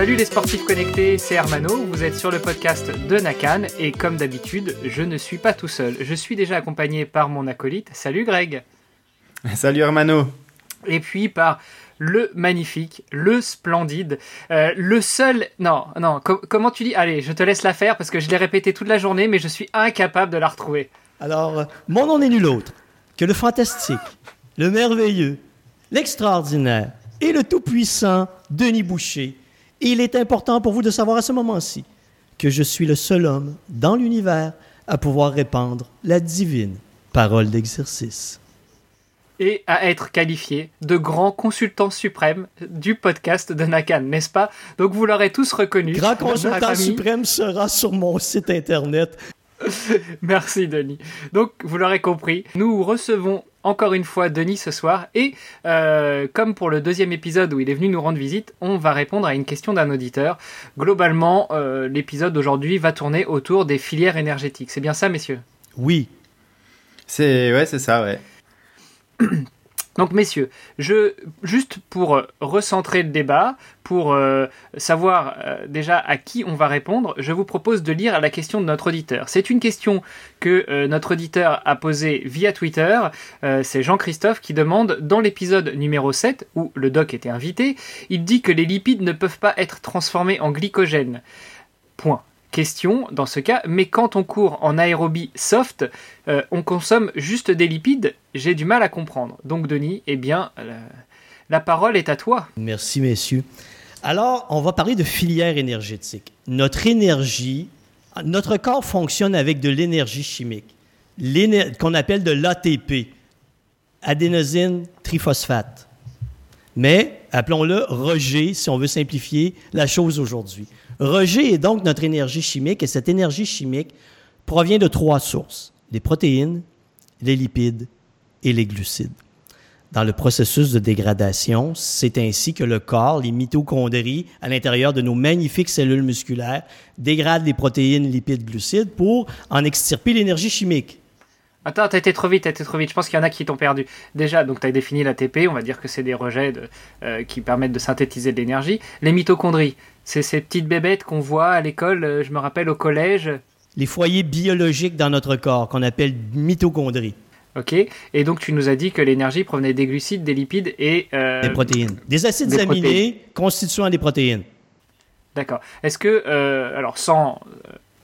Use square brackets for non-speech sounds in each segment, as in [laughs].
Salut les sportifs connectés, c'est Hermano, vous êtes sur le podcast de Nakan et comme d'habitude, je ne suis pas tout seul. Je suis déjà accompagné par mon acolyte. Salut Greg. [laughs] Salut Hermano. Et puis par le magnifique, le splendide, euh, le seul... Non, non, comment tu dis Allez, je te laisse la faire parce que je l'ai répété toute la journée mais je suis incapable de la retrouver. Alors, euh, mon nom n'est nul autre que le fantastique, le merveilleux, l'extraordinaire et le tout-puissant Denis Boucher il est important pour vous de savoir à ce moment-ci que je suis le seul homme dans l'univers à pouvoir répandre la divine parole d'exercice. Et à être qualifié de grand consultant suprême du podcast de Nakan, n'est-ce pas? Donc vous l'aurez tous reconnu. Grand [laughs] consultant suprême sera sur mon site internet. [laughs] Merci Denis. Donc vous l'aurez compris, nous recevons encore une fois Denis ce soir et euh, comme pour le deuxième épisode où il est venu nous rendre visite, on va répondre à une question d'un auditeur. Globalement, euh, l'épisode d'aujourd'hui va tourner autour des filières énergétiques. C'est bien ça, messieurs? Oui. C'est ouais, c'est ça, ouais. [clears throat] Donc messieurs, juste pour euh, recentrer le débat, pour euh, savoir euh, déjà à qui on va répondre, je vous propose de lire la question de notre auditeur. C'est une question que notre auditeur a posée via Twitter. C'est Jean-Christophe qui demande dans l'épisode numéro 7 où le doc était invité, il dit que les lipides ne peuvent pas être transformés en glycogène. Point question dans ce cas, mais quand on court en aérobie soft, euh, on consomme juste des lipides, j'ai du mal à comprendre. Donc Denis, eh bien, la, parole est à toi. Merci messieurs. Alors, on va parler de filière énergétique. Notre énergie, notre corps fonctionne avec de l'énergie chimique, qu'on appelle de l'ATP, adénosine triphosphate. Mais, appelons-le rejet, si on veut simplifier la chose aujourd'hui. Rejet est donc notre énergie chimique et cette énergie chimique provient de trois sources, les protéines, les lipides et les glucides. Dans le processus de dégradation, c'est ainsi que le corps, les mitochondries à l'intérieur de nos magnifiques cellules musculaires, dégradent les protéines, lipides, glucides pour en extirper l'énergie chimique. Attends, t'as été trop vite, t'as été trop vite. Je pense qu'il y en a qui t'ont perdu. Déjà, donc t'as défini l'ATP, on va dire que c'est des rejets euh, qui permettent de synthétiser de l'énergie. Les mitochondries, c'est ces petites bébêtes qu'on voit à l'école, euh, je me rappelle au collège. Les foyers biologiques dans notre corps, qu'on appelle mitochondries. Ok, et donc tu nous as dit que l'énergie provenait des glucides, des lipides et... Euh, des protéines. Des acides aminés constituant des protéines. D'accord. Est-ce que, euh, alors sans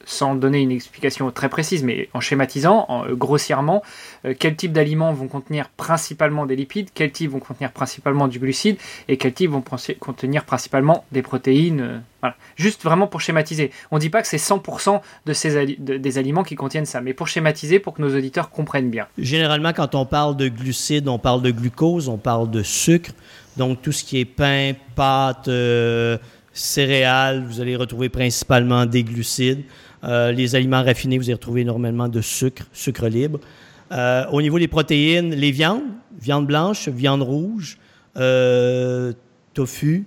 sans donner une explication très précise, mais en schématisant, euh, grossièrement, euh, quel type d'aliments vont contenir principalement des lipides, quel type vont contenir principalement du glucide, et quel type vont contenir principalement des protéines. Euh, voilà. Juste vraiment pour schématiser. On ne dit pas que c'est 100% de ces des aliments qui contiennent ça, mais pour schématiser, pour que nos auditeurs comprennent bien. Généralement, quand on parle de glucides, on parle de glucose, on parle de sucre. Donc, tout ce qui est pain, pâtes, céréales, vous allez retrouver principalement des glucides. Euh, les aliments raffinés, vous allez retrouver énormément de sucre, sucre libre. Euh, au niveau des protéines, les viandes, viande blanche, viande rouge, euh, tofu,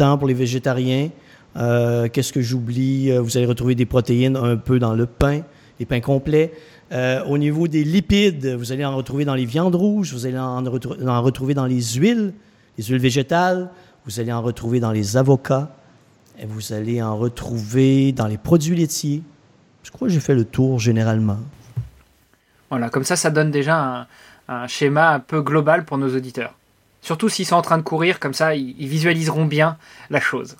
ans pour les végétariens. Qu'est-ce que j'oublie? Vous allez retrouver des protéines un peu dans le pain, les pains complets. au niveau des lipides, vous allez en retrouver dans les viandes rouges, vous allez en retrouver dans les huiles, les huiles végétales, vous allez en retrouver dans les avocats, et vous allez en retrouver dans les produits laitiers. Je crois que j'ai fait le tour généralement. Voilà, comme ça, ça donne déjà un, schéma un peu global pour nos auditeurs. Surtout s'ils sont en train de courir, comme ça, ils, visualiseront bien la chose.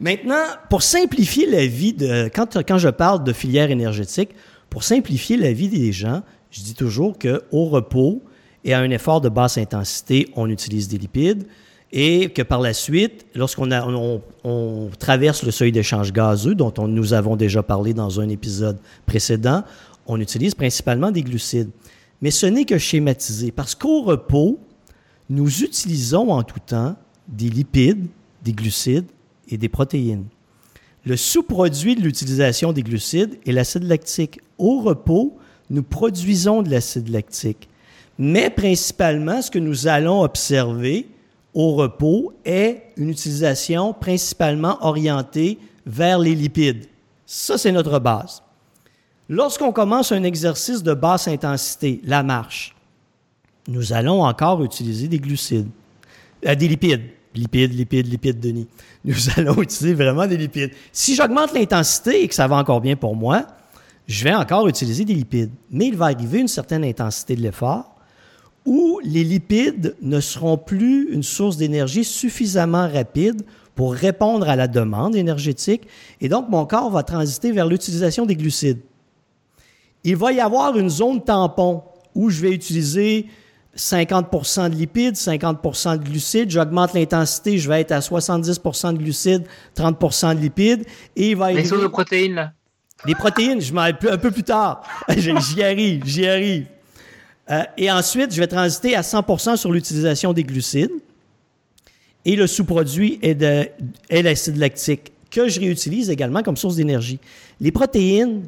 Maintenant, pour simplifier la vie de. Quand, quand je parle de filière énergétique, pour simplifier la vie des gens, je dis toujours qu'au repos et à un effort de basse intensité, on utilise des lipides et que par la suite, lorsqu'on on, traverse le seuil d'échange gazeux, dont nous avons déjà parlé dans un épisode précédent, on utilise principalement des glucides. Mais ce n'est que schématisé, parce qu'au repos, nous utilisons en tout temps des lipides, des glucides et des protéines. Le sous-produit de l'utilisation des glucides est l'acide lactique. Au repos, nous produisons de l'acide lactique. Mais principalement, ce que nous allons observer, au repos est une utilisation principalement orientée vers les lipides. Ça, c'est notre base. Lorsqu'on commence un exercice de basse intensité, la marche, nous allons encore utiliser des glucides, euh, des lipides, Lipides, lipides, lipides, Denis. Nous [laughs] allons utiliser vraiment des lipides. Si j'augmente l'intensité et que ça va encore bien pour moi, je vais encore utiliser des lipides. Mais il va arriver une certaine intensité de l'effort où les lipides ne seront plus une source d'énergie suffisamment rapide pour répondre à la demande énergétique. Et donc, mon corps va transiter vers l'utilisation des glucides. Il va y avoir une zone tampon où je vais utiliser 50% de lipides, 50% de glucides. J'augmente l'intensité, je vais être à 70% de glucides, 30% de lipides. Et il va Les sources de protéines, là. Les protéines, je m'en un peu plus tard. [laughs] j'y arrive, j'y arrive. Euh, et ensuite, je vais transiter à 100% sur l'utilisation des glucides. Et le sous-produit est, de, est l'acide lactique, que je réutilise également comme source d'énergie. Les protéines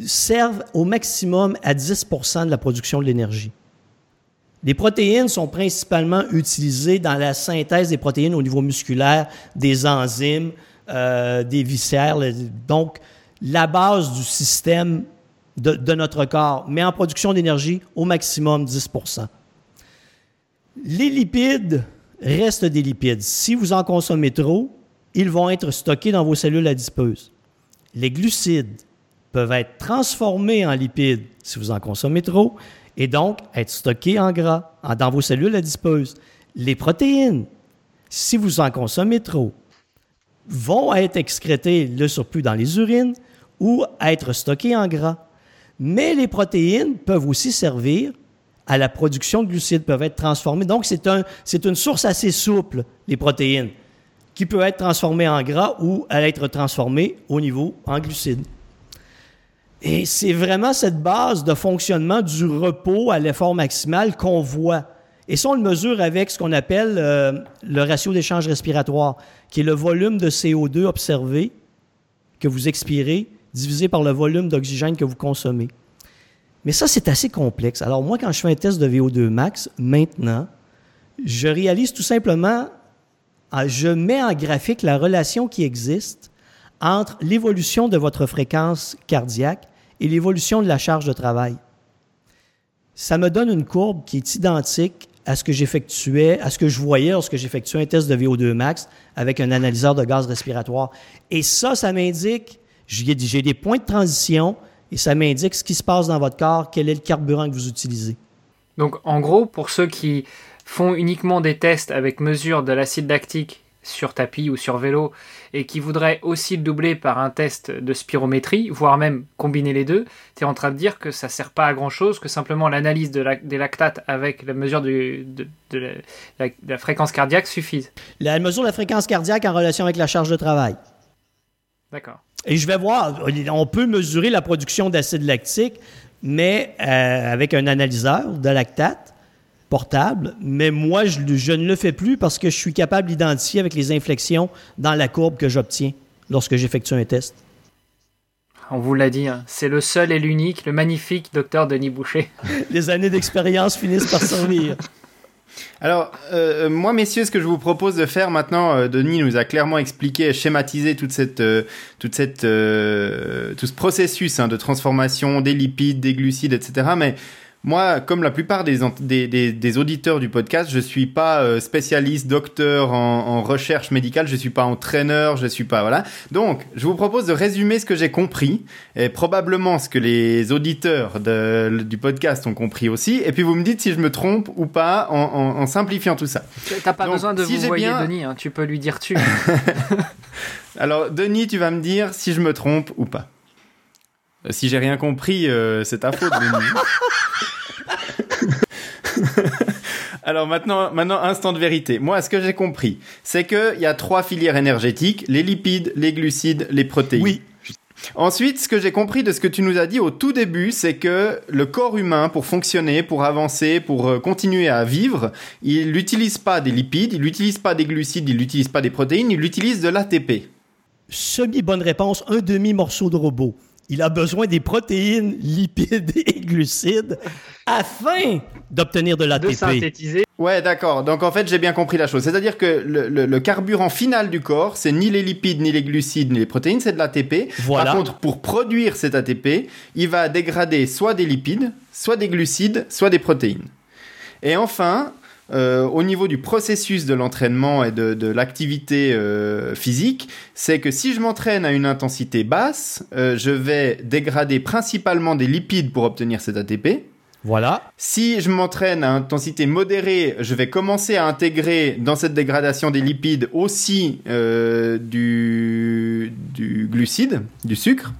servent au maximum à 10% de la production de l'énergie. Les protéines sont principalement utilisées dans la synthèse des protéines au niveau musculaire, des enzymes, euh, des viscères. Donc, la base du système de, notre corps, mais en production d'énergie, au maximum 10% Les lipides restent des lipides. Si vous en consommez trop, ils vont être stockés dans vos cellules adipeuses. Les glucides peuvent être transformés en lipides si vous en consommez trop et donc être stockés en gras dans vos cellules adipeuses. Les protéines, si vous en consommez trop, vont être excrétées le surplus dans les urines ou être stockées en gras. Mais les protéines peuvent aussi servir à la production de glucides, peuvent être transformées. Donc, c'est un, une source assez souple, les protéines, qui peut être transformée en gras ou être transformée au niveau en glucides. Et c'est vraiment cette base de fonctionnement du repos à l'effort maximal qu'on voit. Et ça, on le mesure avec ce qu'on appelle euh, le ratio d'échange respiratoire, qui est le volume de CO2 observé que vous expirez divisé par le volume d'oxygène que vous consommez. Mais ça, c'est assez complexe. Alors moi, quand je fais un test de VO2 max, maintenant, je réalise tout simplement, ah, je mets en graphique la relation qui existe entre l'évolution de votre fréquence cardiaque et l'évolution de la charge de travail. Ça me donne une courbe qui est identique à ce que j'effectuais, à ce que je voyais lorsque j'effectuais un test de VO2 max avec un analyseur de gaz respiratoire. Et ça, ça m'indique, j'ai des points de transition et ça m'indique ce qui se passe dans votre corps, quel est le carburant que vous utilisez. Donc, en gros, pour ceux qui font uniquement des tests avec mesure de l'acide lactique sur tapis ou sur vélo et qui voudrait aussi le doubler par un test de spirométrie, voire même combiner les deux, tu es en train de dire que ça sert pas à grand chose, que simplement l'analyse de des lactates avec la mesure de, la, fréquence cardiaque suffise. La mesure de la fréquence cardiaque en relation avec la charge de travail. D'accord. Et je vais voir, on peut mesurer la production d'acide lactique, mais euh, avec un analyseur de lactate portable, mais moi, je, ne le fais plus parce que je suis capable d'identifier avec les inflexions dans la courbe que j'obtiens lorsque j'effectue un test. On vous l'a dit, hein, c'est le seul et l'unique, le magnifique docteur Denis Boucher. [laughs] les années d'expérience finissent par servir. [laughs] Alors, euh, moi, messieurs, ce que je vous propose de faire maintenant, euh, Denis nous a clairement expliqué, schématisé toute cette, euh, toute cette, tout ce processus hein, de transformation des lipides, des glucides, etc. Mais moi, comme la plupart des, des, des, auditeurs du podcast, je suis pas euh, spécialiste, docteur en, en, recherche médicale, je suis pas entraîneur, je suis pas voilà. Donc, je vous propose de résumer ce que j'ai compris et probablement ce que les auditeurs de, du podcast ont compris aussi. Et puis vous me dites si je me trompe ou pas en, en, en simplifiant tout ça. T'as pas besoin de vous voyer Denis, hein, tu peux lui dire tu. [laughs] Alors, Denis, tu vas me dire si je me trompe ou pas. Si j'ai rien compris, euh, c'est ta faute, Denis. [laughs] [laughs] Alors maintenant, maintenant, instant de vérité. Moi, ce que j'ai compris, c'est qu'il y a trois filières énergétiques, les lipides, les glucides, les protéines. Oui. Ensuite, ce que j'ai compris de ce que tu nous as dit au tout début, c'est que le corps humain, pour fonctionner, pour avancer, pour euh, continuer à vivre, il n'utilise pas des lipides, il n'utilise pas des glucides, il n'utilise pas des protéines, il utilise de l'ATP. Semi-bonne réponse, un demi-morceau de robot il a besoin des protéines, lipides et glucides afin d'obtenir de l'ATP. De synthétiser. Ouais, d'accord. Donc en fait, j'ai bien compris la chose. C'est-à-dire que le, carburant final du corps, c'est ni les lipides, ni les glucides, ni les protéines, c'est de l'ATP. Voilà. Par contre, pour produire cet ATP, il va dégrader soit des lipides, soit des glucides, soit des protéines. Et enfin, euh, au niveau du processus de l'entraînement et de, de l'activité euh, physique, c'est que si je m'entraîne à une intensité basse, euh, je vais dégrader principalement des lipides pour obtenir cet ATP. Voilà. Si je m'entraîne à intensité modérée, je vais commencer à intégrer dans cette dégradation des lipides aussi du, du glucide, du sucre.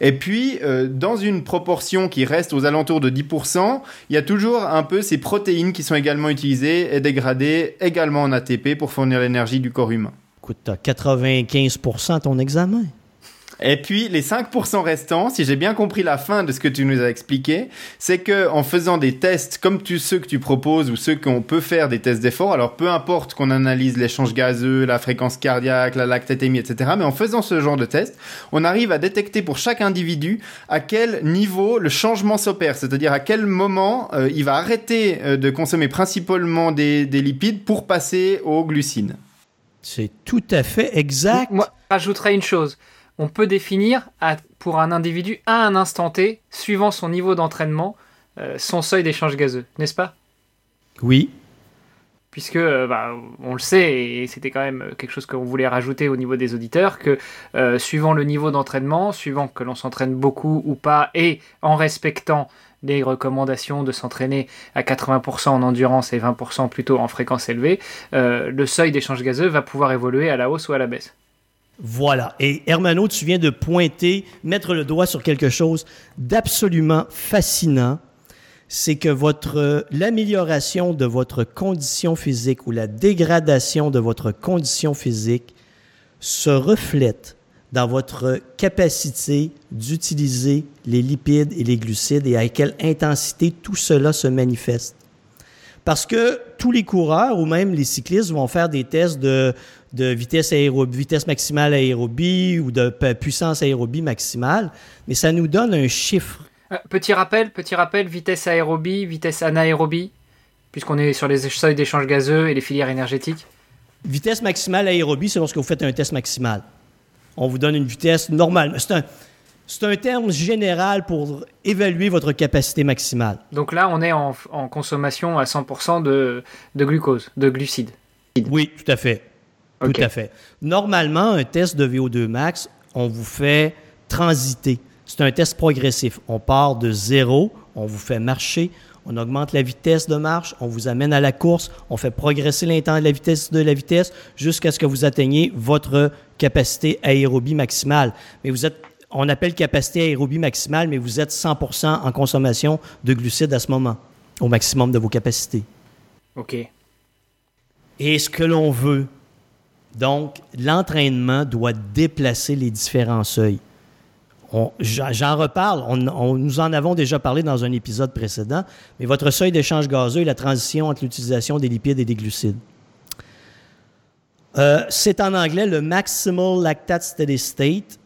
Et puis, euh, dans une proportion qui reste aux alentours de 10%, il y a toujours un peu ces protéines qui sont également utilisées et dégradées également en ATP pour fournir l'énergie du corps humain. Écoute, t'as 95% à ton examen. Et puis les 5% restants, si j'ai bien compris la fin de ce que tu nous as expliqué, c'est que en faisant des tests comme tu, ceux que tu proposes ou ceux qu'on peut faire des tests d'effort, alors peu importe qu'on analyse l'échange gazeux, la fréquence cardiaque, la lactatémie, etc., mais en faisant ce genre de tests, on arrive à détecter pour chaque individu à quel niveau le changement s'opère, c'est-à-dire à quel moment euh, il va arrêter euh, de consommer principalement des, des lipides pour passer aux glucines. C'est tout à fait exact. Moi, j'ajouterais une chose. On peut définir à- pour un individu à un instant T, suivant son niveau d'entraînement, euh, son seuil d'échange gazeux, n'est-ce pas? Oui. puisque euh, bah, on le sait et c'était quand même quelque chose qu'on voulait rajouter au niveau des auditeurs que euh, suivant le niveau d'entraînement, suivant que l'on s'entraîne beaucoup ou pas et en respectant les recommandations de s'entraîner à 80% en endurance et 20% plutôt en fréquence élevée, le seuil d'échange gazeux va pouvoir évoluer à la hausse ou à la baisse. Voilà. Et Hermano, tu viens de pointer, mettre le doigt sur quelque chose d'absolument fascinant. C'est que votre l'amélioration de votre condition physique ou la dégradation de votre condition physique se reflète dans votre capacité d'utiliser les lipides et les glucides et à quelle intensité tout cela se manifeste. Parce que tous les coureurs ou même les cyclistes vont faire des tests de, de vitesse, aérobie, vitesse maximale aérobie ou de pu- puissance aérobie maximale, mais ça nous donne un chiffre. Euh, petit rappel, petit rappel, vitesse aérobie, vitesse anaérobie, puisqu'on est sur les seuils d'échange gazeux et les filières énergétiques. Vitesse maximale aérobie, c'est lorsque vous faites un test maximal. On vous donne une vitesse normale. C'est un, c'est un terme général pour évaluer votre capacité maximale. Donc là, on est en, en consommation à 100% de, de glucose, de glucides. Oui, tout à fait. Tout à fait. Normalement, un test de VO2 max, on vous fait transiter. C'est un test progressif. On part de zéro, on vous fait marcher, on augmente la vitesse de marche, on vous amène à la course, on fait progresser l'intent de la vitesse de la vitesse jusqu'à ce que vous atteigniez votre capacité aérobie maximale. Mais vous êtes, on appelle capacité aérobie maximale, mais vous êtes 100% en consommation de glucides à ce moment, au maximum de vos capacités. Ok. Et ce que l'on veut, donc, l'entraînement doit déplacer les différents seuils. J'en reparle, nous en avons déjà parlé dans un épisode précédent, mais votre seuil d'échange gazeux est la transition entre l'utilisation des lipides et des glucides. Euh, C'est en anglais le Maximal Lactate Steady State.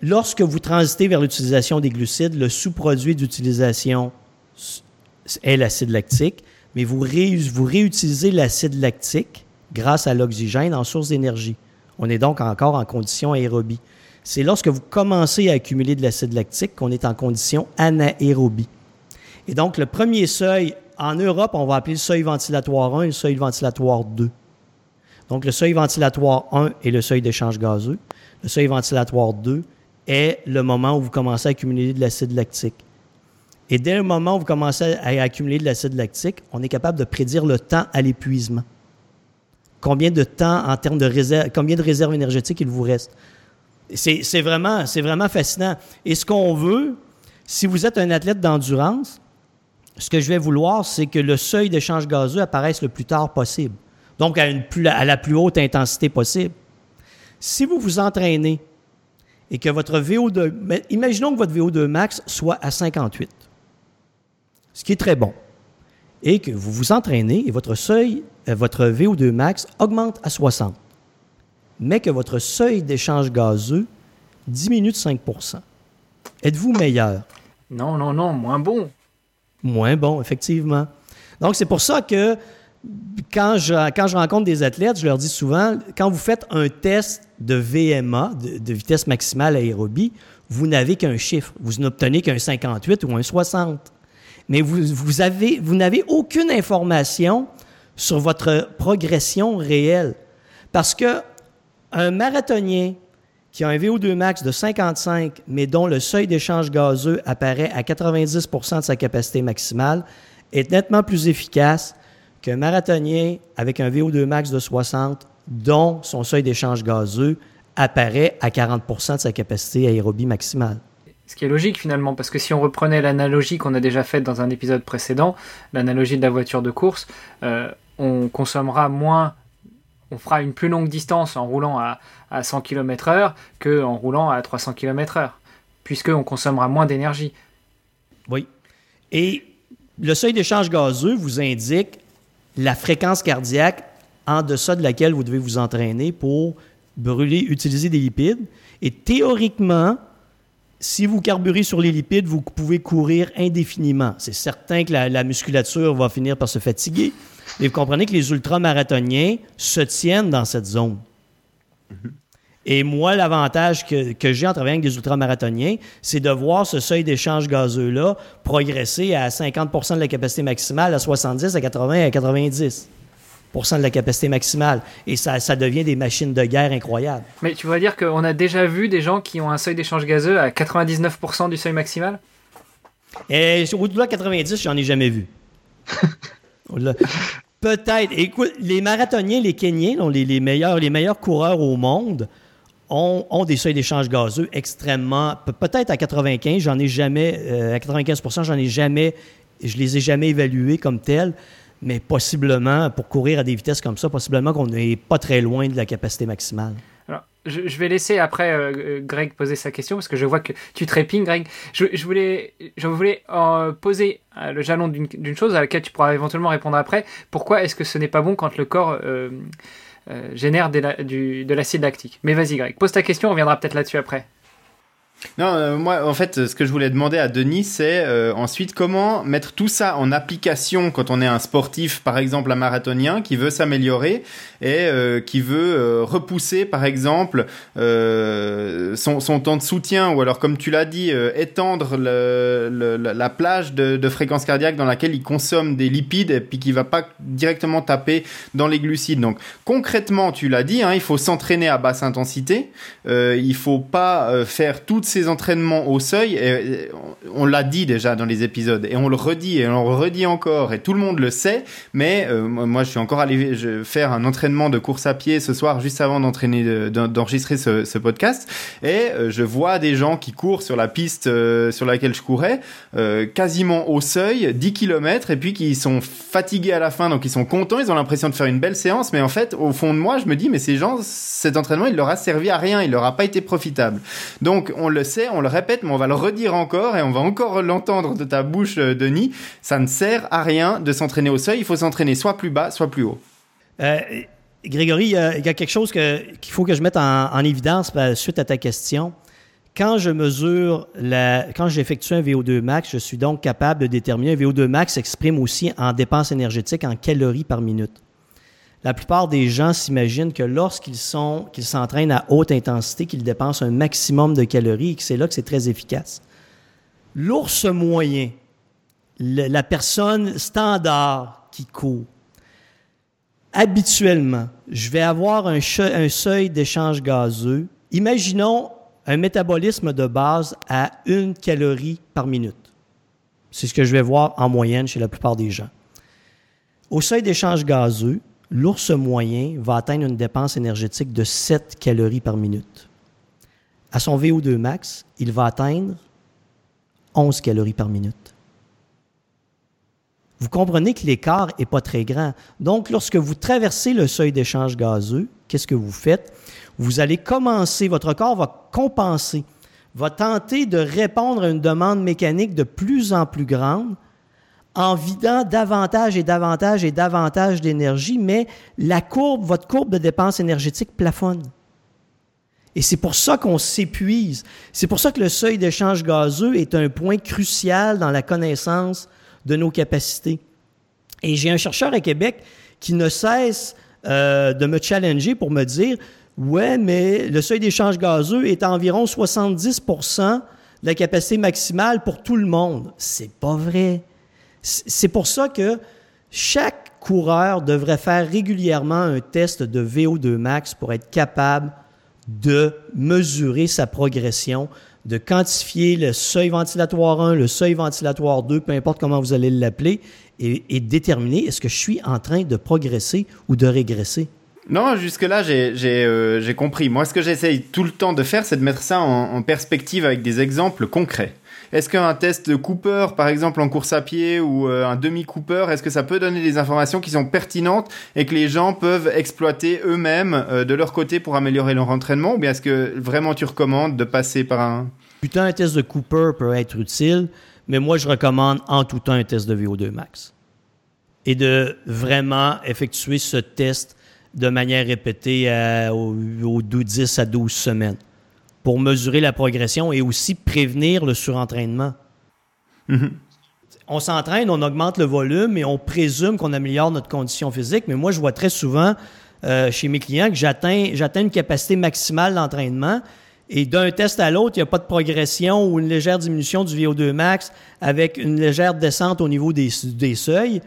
Lorsque vous transitez vers l'utilisation des glucides, le sous-produit d'utilisation est l'acide lactique, mais vous réutilisez l'acide lactique grâce à l'oxygène en source d'énergie. On est donc encore en condition aérobie. C'est lorsque vous commencez à accumuler de l'acide lactique qu'on est en condition anaérobie. Et donc, le premier seuil, en Europe, on va appeler le seuil ventilatoire 1 et le seuil ventilatoire 2. Donc, le seuil ventilatoire 1 est le seuil d'échange gazeux. Le seuil ventilatoire 2 est le moment où vous commencez à accumuler de l'acide lactique. Et dès le moment où vous commencez à accumuler de l'acide lactique, on est capable de prédire le temps à l'épuisement. Combien de temps en termes de réserve, combien de réserves énergétiques il vous reste. C'est vraiment, fascinant. Et ce qu'on veut, si vous êtes un athlète d'endurance, ce que je vais vouloir, c'est que le seuil d'échange gazeux apparaisse le plus tard possible. Donc, à, la plus haute intensité possible. Si vous vous entraînez et que votre VO2, mais imaginons que votre VO2 max soit à 58, ce qui est très bon, et que vous vous entraînez et votre seuil, votre VO2 max augmente à 60, mais que votre seuil d'échange gazeux diminue de 5% Êtes-vous meilleur? Non, non, non, moins bon. Moins bon, effectivement. Donc, c'est pour ça que quand je, quand je rencontre des athlètes, je leur dis souvent, quand vous faites un test de VMA, de, de vitesse maximale aérobie, vous n'avez qu'un chiffre. Vous n'obtenez qu'un 58 ou un 60. mais vous, vous avez, vous n'avez aucune information sur votre progression réelle. Parce que un marathonien qui a un VO2 max de 55, mais dont le seuil d'échange gazeux apparaît à 90% de sa capacité maximale, est nettement plus efficace qu'un marathonien avec un VO2 max de 60, dont son seuil d'échange gazeux apparaît à 40% de sa capacité aérobie maximale. Ce qui est logique finalement, parce que si on reprenait l'analogie qu'on a déjà faite dans un épisode précédent, l'analogie de la voiture de course, euh, on consommera moins, on fera une plus longue distance en roulant à, à 100 km/h qu'en roulant à 300 km/h, puisqu'on consommera moins d'énergie. Oui. Et le seuil d'échange gazeux vous indique la fréquence cardiaque en deçà de laquelle vous devez vous entraîner pour brûler, utiliser des lipides. Et théoriquement, si vous carburez sur les lipides, vous pouvez courir indéfiniment. C'est certain que la, musculature va finir par se fatiguer, mais vous comprenez que les ultramarathoniens se tiennent dans cette zone. Mm-hmm. Et moi, l'avantage que, j'ai en travaillant avec des ultramarathoniens, c'est de voir ce seuil d'échange gazeux-là progresser à 50% de la capacité maximale, à 70, à 80, à 90 de la capacité maximale. Et ça, ça devient des machines de guerre incroyables. Mais tu vas dire qu'on a déjà vu des gens qui ont un seuil d'échange gazeux à 99% du seuil maximal? Et au-delà de 90, j'en ai jamais vu. [laughs] Peut-être. Écoute, les marathoniens, les Kenyans, les, les, meilleurs, les meilleurs coureurs au monde, ont, ont des seuils d'échange gazeux extrêmement. Peut-être à 95, j'en ai jamais. Euh, à 95 j'en ai jamais. Je les ai jamais évalués comme tels mais possiblement, pour courir à des vitesses comme ça, possiblement qu'on n'est pas très loin de la capacité maximale. Alors, je, vais laisser après euh, Greg poser sa question parce que je vois que tu trépines, Greg. Je, voulais, je voulais euh, poser euh, le jalon d'une chose à laquelle tu pourras éventuellement répondre après. Pourquoi est-ce que ce n'est pas bon quand le corps génère de l'acide lactique? Mais vas-y, Greg, pose ta question, on reviendra peut-être là-dessus après. Non, euh, moi, en fait, ce que je voulais demander à Denis, c'est euh, ensuite comment mettre tout ça en application quand on est un sportif, par exemple un marathonien, qui veut s'améliorer et euh, qui veut repousser, par exemple, son, son, temps de soutien, ou alors, comme tu l'as dit, étendre la plage de, fréquence cardiaque dans laquelle il consomme des lipides et puis qui va pas directement taper dans les glucides. Donc, concrètement, tu l'as dit, hein, il faut s'entraîner à basse intensité, il faut pas faire toutes ces entraînements au seuil, on l'a dit déjà dans les épisodes, et on le redit, et on le redit encore, et tout le monde le sait, mais euh, moi je suis encore allé faire un entraînement de course à pied ce soir, juste avant d'entraîner, d'enregistrer ce, podcast, et euh, je vois des gens qui courent sur la piste euh, sur laquelle je courais, quasiment au seuil, 10 km, et puis qui sont fatigués à la fin, donc ils sont contents, ils ont l'impression de faire une belle séance, mais en fait, au fond de moi, je me dis, mais ces gens, cet entraînement, il leur a servi à rien, il leur a pas été profitable. Donc on le sait, on le répète, mais on va le redire encore et on va encore l'entendre de ta bouche, euh, Denis. Ça ne sert à rien de s'entraîner au seuil. Il faut s'entraîner soit plus bas, soit plus haut. Euh, Grégory, il y, a, quelque chose qu'il faut que je mette en, évidence ben, suite à ta question. Quand je mesure, quand j'effectue un VO2 max, je suis donc capable de déterminer un VO2 max s'exprime aussi en dépenses énergétiques en calories par minute. La plupart des gens s'imaginent que lorsqu'ils sont, qu'ils s'entraînent à haute intensité, qu'ils dépensent un maximum de calories et que c'est là que c'est très efficace. L'ours moyen, la personne standard qui court, habituellement, je vais avoir un, un seuil d'échange gazeux. Imaginons un métabolisme de base à une calorie par minute. C'est ce que je vais voir en moyenne chez la plupart des gens. Au seuil d'échange gazeux, l'ours moyen va atteindre une dépense énergétique de 7 calories par minute. À son VO2 max, il va atteindre 11 calories par minute. Vous comprenez que l'écart n'est pas très grand. Donc, lorsque vous traversez le seuil d'échange gazeux, qu'est-ce que vous faites? Vous allez commencer, votre corps va compenser, va tenter de répondre à une demande mécanique de plus en plus grande en vidant davantage et davantage et davantage d'énergie, mais la courbe, votre courbe de dépenses énergétiques plafonne. Et c'est pour ça qu'on s'épuise. C'est pour ça que le seuil d'échange gazeux est un point crucial dans la connaissance de nos capacités. Et j'ai un chercheur à Québec qui ne cesse euh, de me challenger pour me dire Ouais, mais le seuil d'échange gazeux est environ 70% de la capacité maximale pour tout le monde. C'est pas vrai. C'est pour ça que chaque coureur devrait faire régulièrement un test de VO2 max pour être capable de mesurer sa progression, de quantifier le seuil ventilatoire 1, le seuil ventilatoire 2, peu importe comment vous allez l'appeler, et, déterminer est-ce que je suis en train de progresser ou de régresser. Non, jusque-là, j'ai euh, compris. Moi, ce que j'essaye tout le temps de faire, c'est de mettre ça en perspective avec des exemples concrets. Est-ce qu'un test de Cooper, par exemple en course à pied ou euh, un demi-Cooper, est-ce que ça peut donner des informations qui sont pertinentes et que les gens peuvent exploiter eux-mêmes euh, de leur côté pour améliorer leur entraînement? Ou bien est-ce que vraiment tu recommandes de passer par un... Putain, un test de Cooper peut être utile, mais moi je recommande en tout temps un test de VO2 max. Et de vraiment effectuer ce test de manière répétée euh, aux 10 à 12 semaines pour mesurer la progression et aussi prévenir le surentraînement. Mhm. On s'entraîne, on augmente le volume et on présume qu'on améliore notre condition physique, mais moi, je vois très souvent euh, chez mes clients que j'atteins, j'atteins une capacité maximale d'entraînement et d'un test à l'autre, il n'y a pas de progression ou une légère diminution du VO2 max avec une légère descente au niveau des, des seuils.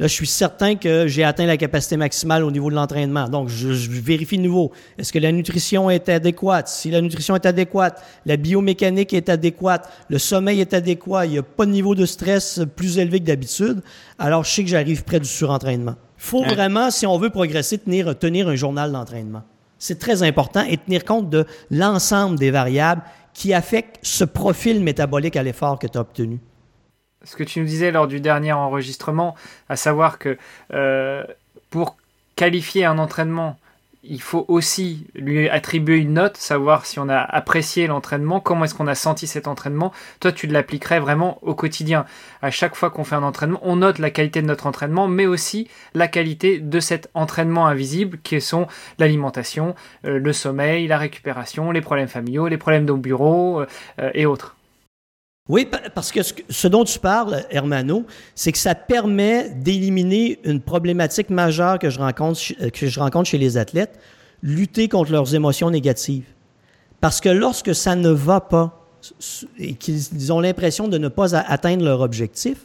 Là, je suis certain que j'ai atteint la capacité maximale au niveau de l'entraînement. Donc, je, vérifie de nouveau. Est-ce que la nutrition est adéquate? Si la nutrition est adéquate, la biomécanique est adéquate, le sommeil est adéquat, il n'y a pas de niveau de stress plus élevé que d'habitude, alors je sais que j'arrive près du surentraînement. Il faut hein? vraiment, si on veut progresser, tenir, tenir un journal d'entraînement. C'est très important et tenir compte de l'ensemble des variables qui affectent ce profil métabolique à l'effort que tu as obtenu ce que tu nous disais lors du dernier enregistrement, à savoir que euh, pour qualifier un entraînement, il faut aussi lui attribuer une note, savoir si on a apprécié l'entraînement, comment est-ce qu'on a senti cet entraînement. Toi, tu l'appliquerais vraiment au quotidien. À chaque fois qu'on fait un entraînement, on note la qualité de notre entraînement, mais aussi la qualité de cet entraînement invisible, qui sont l'alimentation, euh, le sommeil, la récupération, les problèmes familiaux, les problèmes au bureau euh, et autres. Oui, parce que ce dont tu parles, Hermano, c'est que ça permet d'éliminer une problématique majeure que je, rencontre, que je rencontre chez les athlètes, lutter contre leurs émotions négatives. Parce que lorsque ça ne va pas et qu'ils ont l'impression de ne pas atteindre leur objectif,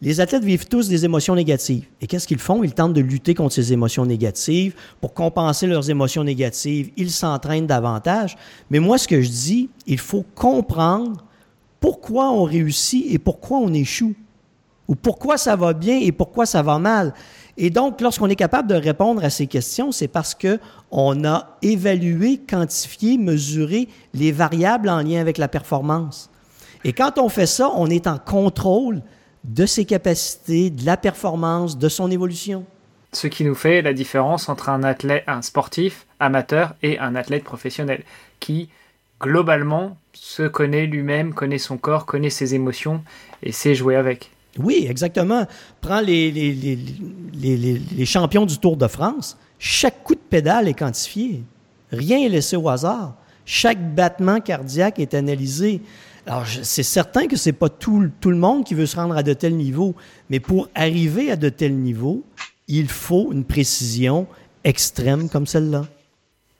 les athlètes vivent tous des émotions négatives. Et qu'est-ce qu'ils font? Ils tentent de lutter contre ces émotions négatives. Pour compenser leurs émotions négatives, ils s'entraînent davantage. Mais moi, ce que je dis, il faut comprendre pourquoi on réussit et pourquoi on échoue, ou pourquoi ça va bien et pourquoi ça va mal? Et donc, lorsqu'on est capable de répondre à ces questions, c'est parce que on a évalué, quantifié, mesuré les variables en lien avec la performance. Et quand on fait ça, on est en contrôle de ses capacités, de la performance, de son évolution. Ce qui nous fait la différence entre un athlète, un sportif amateur et un athlète professionnel, qui globalement se connaît lui-même, connaît son corps, connaît ses émotions et sait jouer avec. Oui, exactement. Prends les, les, les, les, champions du Tour de France. Chaque coup de pédale est quantifié. Rien n'est laissé au hasard. Chaque battement cardiaque est analysé. Alors, c'est certain que ce n'est pas tout, tout le monde qui veut se rendre à de tels niveaux, mais pour arriver à de tels niveaux, il faut une précision extrême comme celle-là.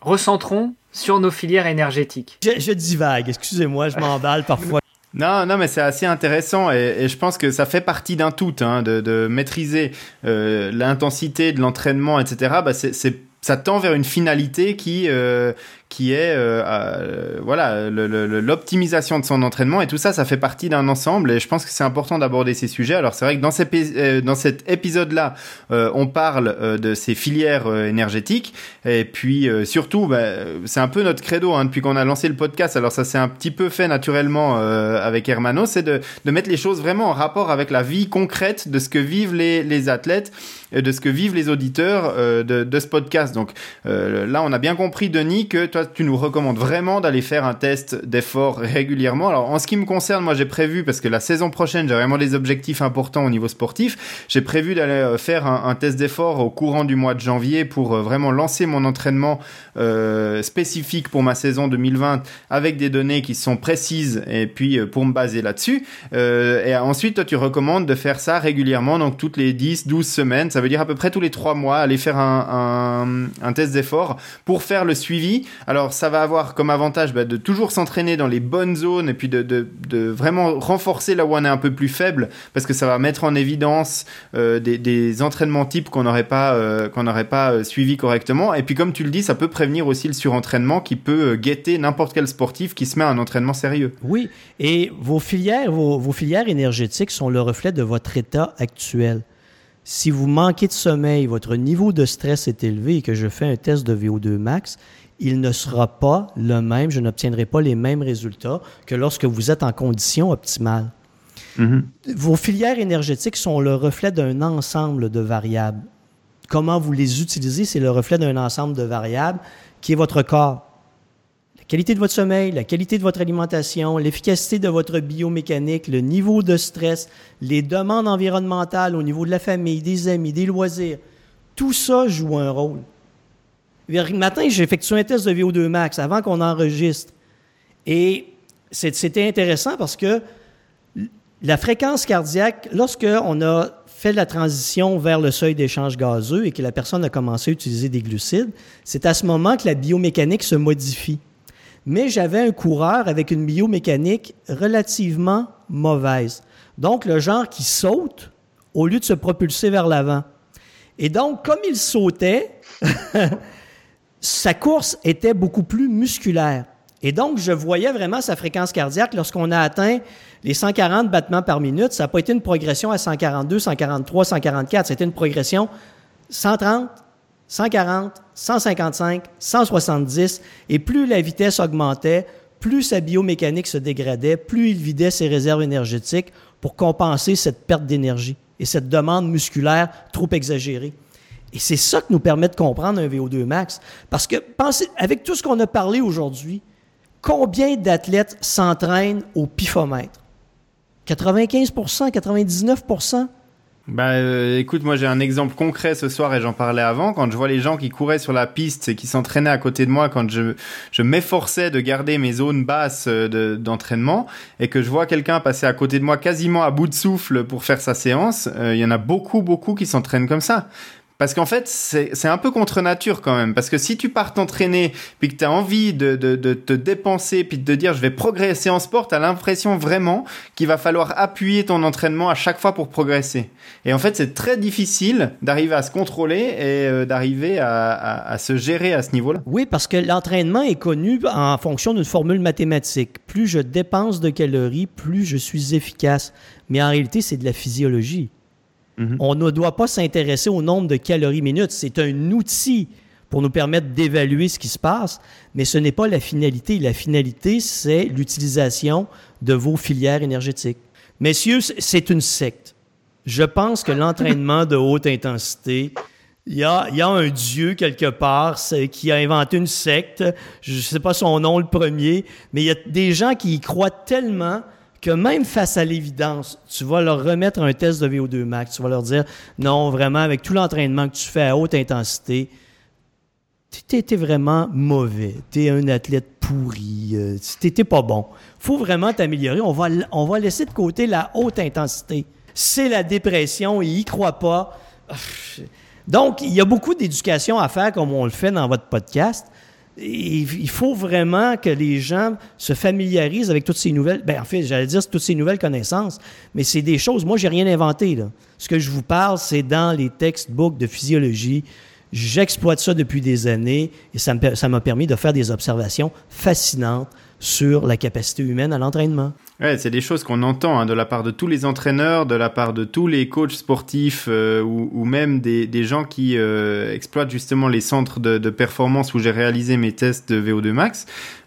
Recentrons sur nos filières énergétiques. Je, divague, excusez-moi, je m'emballe parfois. [laughs] Non, non, mais c'est assez intéressant et, je pense que ça fait partie d'un tout, hein, de, maîtriser euh, l'intensité de l'entraînement, etc. Bah, c'est ça tend vers une finalité qui euh, qui est euh, euh voilà l'optimisation de son entraînement. Et tout ça ça fait partie d'un ensemble. Et je pense que c'est important d'aborder ces sujets. Alors c'est vrai que dans, euh, cet épisode là euh, on parle de ces filières énergétiques. Et puis surtout bah, c'est un peu notre credo hein, depuis qu'on a lancé le podcast alors ça s'est un petit peu fait naturellement avec Hermano c'est de, mettre les choses vraiment en rapport avec la vie concrète de ce que vivent les, athlètes de ce que vivent les auditeurs de, de ce podcast donc là on a bien compris Denis que toi, tu nous recommandes vraiment d'aller faire un test d'effort [laughs] régulièrement. Alors, en ce qui me concerne, moi, j'ai prévu, parce que la saison prochaine, j'ai vraiment des objectifs importants au niveau sportif, j'ai prévu d'aller euh, faire un, test d'effort au courant du mois de janvier pour euh, vraiment lancer mon entraînement euh, spécifique pour ma saison 2020 avec des données qui sont précises et puis pour me baser là-dessus. et ensuite, toi, tu recommandes de faire ça régulièrement, donc toutes les 10, 12 semaines, veut dire à peu près tous les 3 mois, aller faire un, test d'effort pour faire le suivi Alors ça va avoir comme avantage bah, de toujours s'entraîner dans les bonnes zones et puis de, vraiment renforcer là où on est un peu plus faible parce que ça va mettre en évidence euh, des, entraînements types qu'on n'aurait pas euh, qu'on pas euh, suivi correctement. Et puis comme tu le dis, ça peut prévenir aussi le surentraînement qui peut guetter n'importe quel sportif qui se met à un entraînement sérieux. Oui, et vos filières, vos filières énergétiques sont le reflet de votre état actuel. Si vous manquez de sommeil, votre niveau de stress est élevé et que je fais un test de VO2 max, il ne sera pas le même, je n'obtiendrai pas les mêmes résultats que lorsque vous êtes en condition optimale. Mm-hmm. Vos filières énergétiques sont le reflet d'un ensemble de variables. Comment vous les utilisez, c'est le reflet d'un ensemble de variables qui est votre corps qualité de votre sommeil, la qualité de votre alimentation, l'efficacité de votre biomécanique, le niveau de stress, les demandes environnementales au niveau de la famille, des amis, des loisirs, tout ça joue un rôle. Le matin, j'ai effectué un test de VO2 max avant qu'on enregistre. Et c'était intéressant parce que la fréquence cardiaque, lorsqu'on a fait la transition vers le seuil d'échange gazeux et que la personne a commencé à utiliser des glucides, c'est à ce moment que la biomécanique se modifie mais j'avais un coureur avec une biomécanique relativement mauvaise. Donc, le genre qui saute au lieu de se propulser vers l'avant. Et donc, comme il sautait, [laughs] sa course était beaucoup plus musculaire. Et donc, je voyais vraiment sa fréquence cardiaque lorsqu'on a atteint les 140 battements par minute. Ça n'a pas été une progression à 142, 143, 144. C'était une progression 130, 140, 155, 170, et plus la vitesse augmentait, plus sa biomécanique se dégradait, plus il vidait ses réserves énergétiques pour compenser cette perte d'énergie et cette demande musculaire trop exagérée. Et c'est ça qui nous permet de comprendre un VO2 max. Parce que, pensez, avec tout ce qu'on a parlé aujourd'hui, combien d'athlètes s'entraînent au pifomètre? 95% 99 bah euh, écoute, moi j'ai un exemple concret ce soir et j'en parlais avant. Quand je vois les gens qui couraient sur la piste et qui s'entraînaient à côté de moi, quand je, je m'efforçais de garder mes zones basses euh, d'entraînement et que je vois quelqu'un passer à côté de moi quasiment à bout de souffle pour faire sa séance, euh, il y en a beaucoup, beaucoup qui s'entraînent comme ça. Parce qu'en fait, c'est un peu contre nature quand même. Parce que si tu pars t'entraîner, puis que tu as envie de, de, de, te dépenser, puis de te dire je vais progresser en sport, tu l'impression vraiment qu'il va falloir appuyer ton entraînement à chaque fois pour progresser. Et en fait, c'est très difficile d'arriver à se contrôler et euh, d'arriver à, à, à, se gérer à ce niveau-là. Oui, parce que l'entraînement est connu en fonction d'une formule mathématique. Plus je dépense de calories, plus je suis efficace. Mais en réalité, c'est de la physiologie. Mhm. On ne doit pas s'intéresser au nombre de calories minutes. C'est un outil pour nous permettre d'évaluer ce qui se passe, mais ce n'est pas la finalité. La finalité, c'est l'utilisation de vos filières énergétiques. Messieurs, c'est une secte. Je pense que l'entraînement de haute intensité, il y, a, un dieu quelque part qui a inventé une secte. Je ne sais pas son nom le premier, mais il y a des gens qui y croient tellement que même face à l'évidence, tu vas leur remettre un test de VO2 max, tu vas leur dire non, vraiment, avec tout l'entraînement que tu fais à haute intensité, tu étais vraiment mauvais, tu es un athlète pourri, euh, tu n'étais pas bon. faut vraiment t'améliorer. On va, on va laisser de côté la haute intensité. C'est la dépression, ils y croient pas. Donc, il y a beaucoup d'éducation à faire comme on le fait dans votre podcast il faut vraiment que les gens se familiarisent avec toutes ces nouvelles. Ben, en fait, j'allais dire toutes ces nouvelles connaissances, mais c'est des choses. Moi, j'ai rien inventé. Là. Ce que je vous parle, c'est dans les textbooks de physiologie. J'exploite ça depuis des années et ça m'a permis de faire des observations fascinantes sur la capacité humaine à l'entraînement. Ouais, c'est des choses qu'on entend hein, de la part de tous les entraîneurs, de la part de tous les coachs sportifs euh, ou, ou, même des, des gens qui euh, exploitent justement les centres de, de performance où j'ai réalisé mes tests de VO2 max.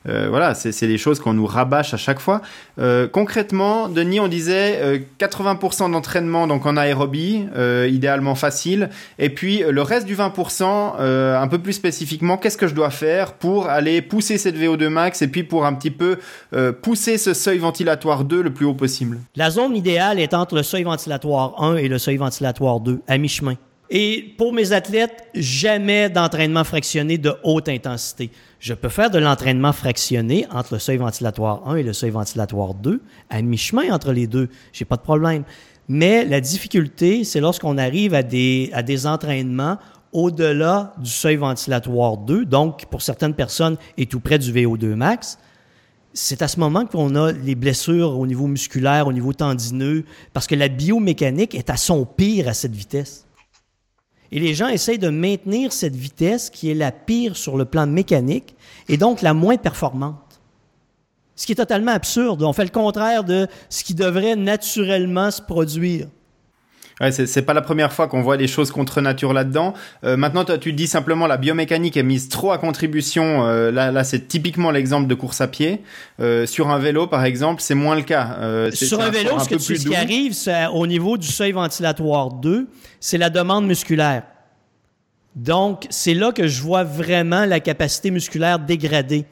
Euh, voilà, c'est des choses qu'on nous rabâche à chaque fois. Euh, concrètement, Denis, on disait 80% euh, d'entraînement donc en aérobie, idéalement facile, et puis le reste du 20%, un peu plus spécifiquement, qu'est-ce que je dois faire pour aller pousser cette VO2 max et puis pour un petit peu pousser ce seuil ventilatoire 2 le plus haut possible La zone idéale est entre le seuil ventilatoire 1 et le seuil ventilatoire 2, à mi-chemin. Et pour mes athlètes, jamais d'entraînement fractionné de haute intensité. Je peux faire de l'entraînement fractionné entre le seuil ventilatoire 1 et le seuil ventilatoire 2, à mi-chemin entre les deux. J'ai pas de problème. Mais la difficulté, c'est lorsqu'on arrive à des, à des entraînements au-delà du seuil ventilatoire 2, donc pour certaines personnes est tout près du VO2 max, c'est à ce moment qu'on a les blessures au niveau musculaire, au niveau tendineux, parce que la biomécanique est à son pire à cette vitesse. Et les gens essayent de maintenir cette vitesse qui est la pire sur le plan mécanique et donc la moins performante. Ce qui est totalement absurde. On fait le contraire de ce qui devrait naturellement se produire. Ouais, c'est pas la première fois qu'on voit des choses contre nature là-dedans. Euh, maintenant, toi, tu dis simplement la biomécanique est mise trop à contribution. Euh, là, là c'est typiquement l'exemple de course à pied. Euh, sur un vélo, par exemple, c'est moins le cas. Euh, sur un, vélo, ce, que tu, ce qui arrive au niveau du seuil ventilatoire 2, c'est la demande musculaire. Donc, c'est là que je vois vraiment la capacité musculaire dégradée.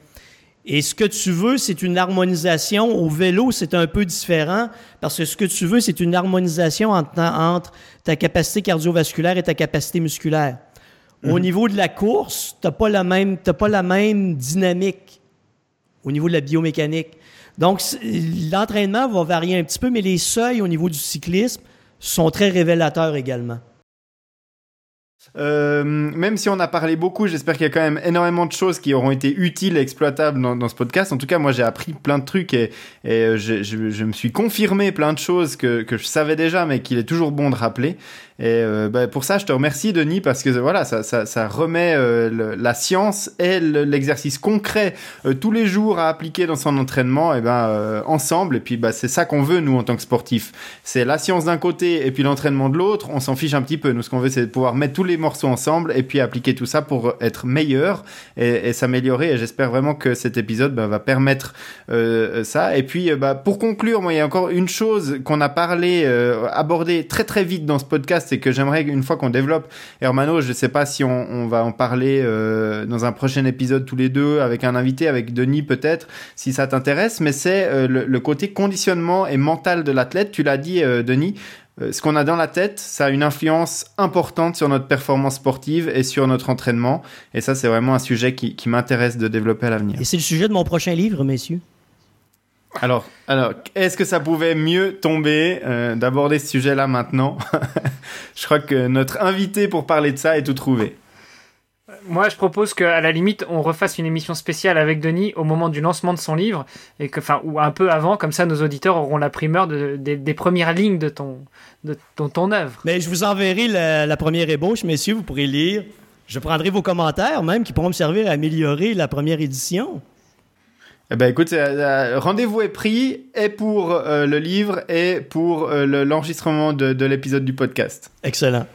Et ce que tu veux, c'est une harmonisation. Au vélo, c'est un peu différent parce que ce que tu veux, c'est une harmonisation entre, ta capacité cardiovasculaire et ta capacité musculaire. Au mhm. niveau de la course, tu n'as pas, la même, pas la même dynamique au niveau de la biomécanique. Donc, l'entraînement va varier un petit peu, mais les seuils au niveau du cyclisme sont très révélateurs également. Euh, même si on a parlé beaucoup, j'espère qu'il y a quand même énormément de choses qui auront été utiles et exploitables dans, ce podcast. En tout cas, moi, j'ai appris plein de trucs et, euh, je, me suis confirmé plein de choses que je savais déjà, mais qu'il est toujours bon de rappeler. Et euh, bah, pour ça, je te remercie, Denis, parce que voilà, ça, remet euh, la science et l'exercice concret euh, tous les jours à appliquer dans son entraînement, et ben ensemble. Et puis, bah, c'est ça qu'on veut nous en tant que sportifs. C'est la science d'un côté et puis l'entraînement de l'autre. On s'en fiche un petit peu. Nous, ce qu'on veut, c'est pouvoir mettre tous les morceaux ensemble et puis appliquer tout ça pour être meilleur et, s'améliorer. Et j'espère vraiment que cet épisode bah, va permettre ça. Et puis, bah, pour conclure, moi, il y a encore une chose qu'on a parlé, abordé très très vite dans ce podcast c'est que j'aimerais une fois qu'on développe Hermano, je ne sais pas si on, va en parler euh, dans un prochain épisode tous les deux avec un invité, avec Denis peut-être, si ça t'intéresse, mais c'est euh, le, côté conditionnement et mental de l'athlète. Tu l'as dit, euh, Denis. Ce qu'on a dans la tête, ça a une influence importante sur notre performance sportive et sur notre entraînement. Et ça, c'est vraiment un sujet qui, qui m'intéresse de développer à l'avenir. Et c'est le sujet de mon prochain livre, messieurs. Alors, alors, est-ce que ça pouvait mieux tomber euh, d'aborder ce sujet-là maintenant? Je crois que notre invité pour parler de ça est tout trouvé. Moi, je propose qu'à la limite, on refasse une émission spéciale avec Denis au moment du lancement de son livre, et que, enfin, ou un peu avant, comme ça, nos auditeurs auront la primeur des premières lignes de ton, de ton, œuvre. Mais je vous enverrai la, la première ébauche, messieurs, vous pourrez lire. Je prendrai vos commentaires, même, qui pourront me servir à améliorer la première édition. Eh ben écoute, euh, euh, rendez-vous est pris et pour euh, le livre et pour l'enregistrement de l'épisode du podcast. Excellent.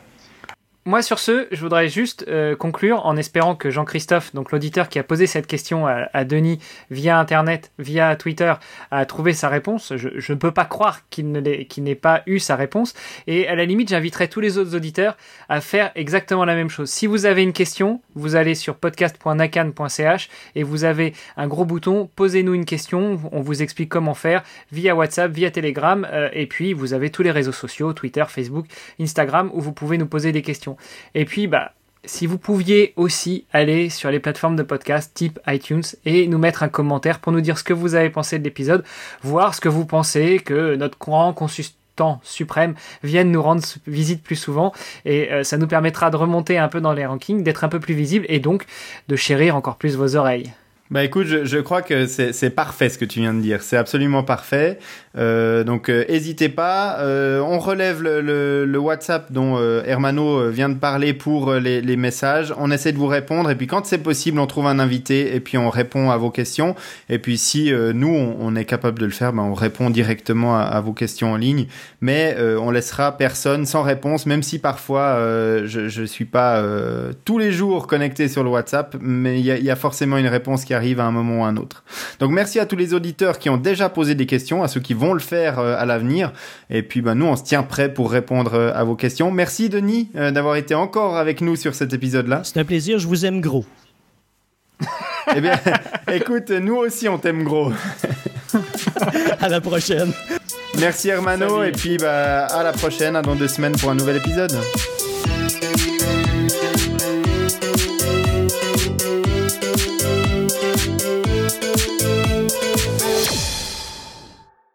Moi, sur ce, je voudrais juste euh, conclure en espérant que Jean-Christophe, donc l'auditeur qui a posé cette question à, Denis via Internet, via Twitter, a trouvé sa réponse. Je ne peux pas croire qu'il n'ait pas eu sa réponse. Et à la limite, j'inviterai tous les autres auditeurs à faire exactement la même chose. Si vous avez une question, vous allez sur podcast.nakan.ch et vous avez un gros bouton Posez-nous une question. On vous explique comment faire via WhatsApp, via Telegram. Euh, et puis, vous avez tous les réseaux sociaux, Twitter, Facebook, Instagram, où vous pouvez nous poser des questions. Et puis, bah, si vous pouviez aussi aller sur les plateformes de podcast type iTunes et nous mettre un commentaire pour nous dire ce que vous avez pensé de l'épisode, voir ce que vous pensez que notre grand consultant suprême vienne nous rendre visite plus souvent et euh, ça nous permettra de remonter un peu dans les rankings, d'être un peu plus visible et donc de chérir encore plus vos oreilles. Bah écoute, je, je crois que c'est parfait ce que tu viens de dire. C'est absolument parfait. Euh, donc n'hésitez euh, pas. Euh, on relève le, le, WhatsApp dont Hermano vient de parler pour les, les, messages. On essaie de vous répondre et puis quand c'est possible, on trouve un invité et puis on répond à vos questions. Et puis si nous on, est capable de le faire, ben on répond directement à, à, vos questions en ligne. Mais on laissera personne sans réponse, même si parfois je je suis pas tous les jours connecté sur le WhatsApp, mais il y a, y a forcément une réponse qui arrive à un moment ou à un autre. Donc merci à tous les auditeurs qui ont déjà posé des questions, à ceux qui vont le faire euh, à l'avenir. Et puis bah, nous, on se tient prêt pour répondre euh, à vos questions. Merci Denis euh, d'avoir été encore avec nous sur cet épisode-là. C'est un plaisir, je vous aime gros. [laughs] eh bien, écoute, nous aussi on t'aime gros. [laughs] à la prochaine. Merci Hermano, et puis bah, à la prochaine, dans deux semaines pour un nouvel épisode.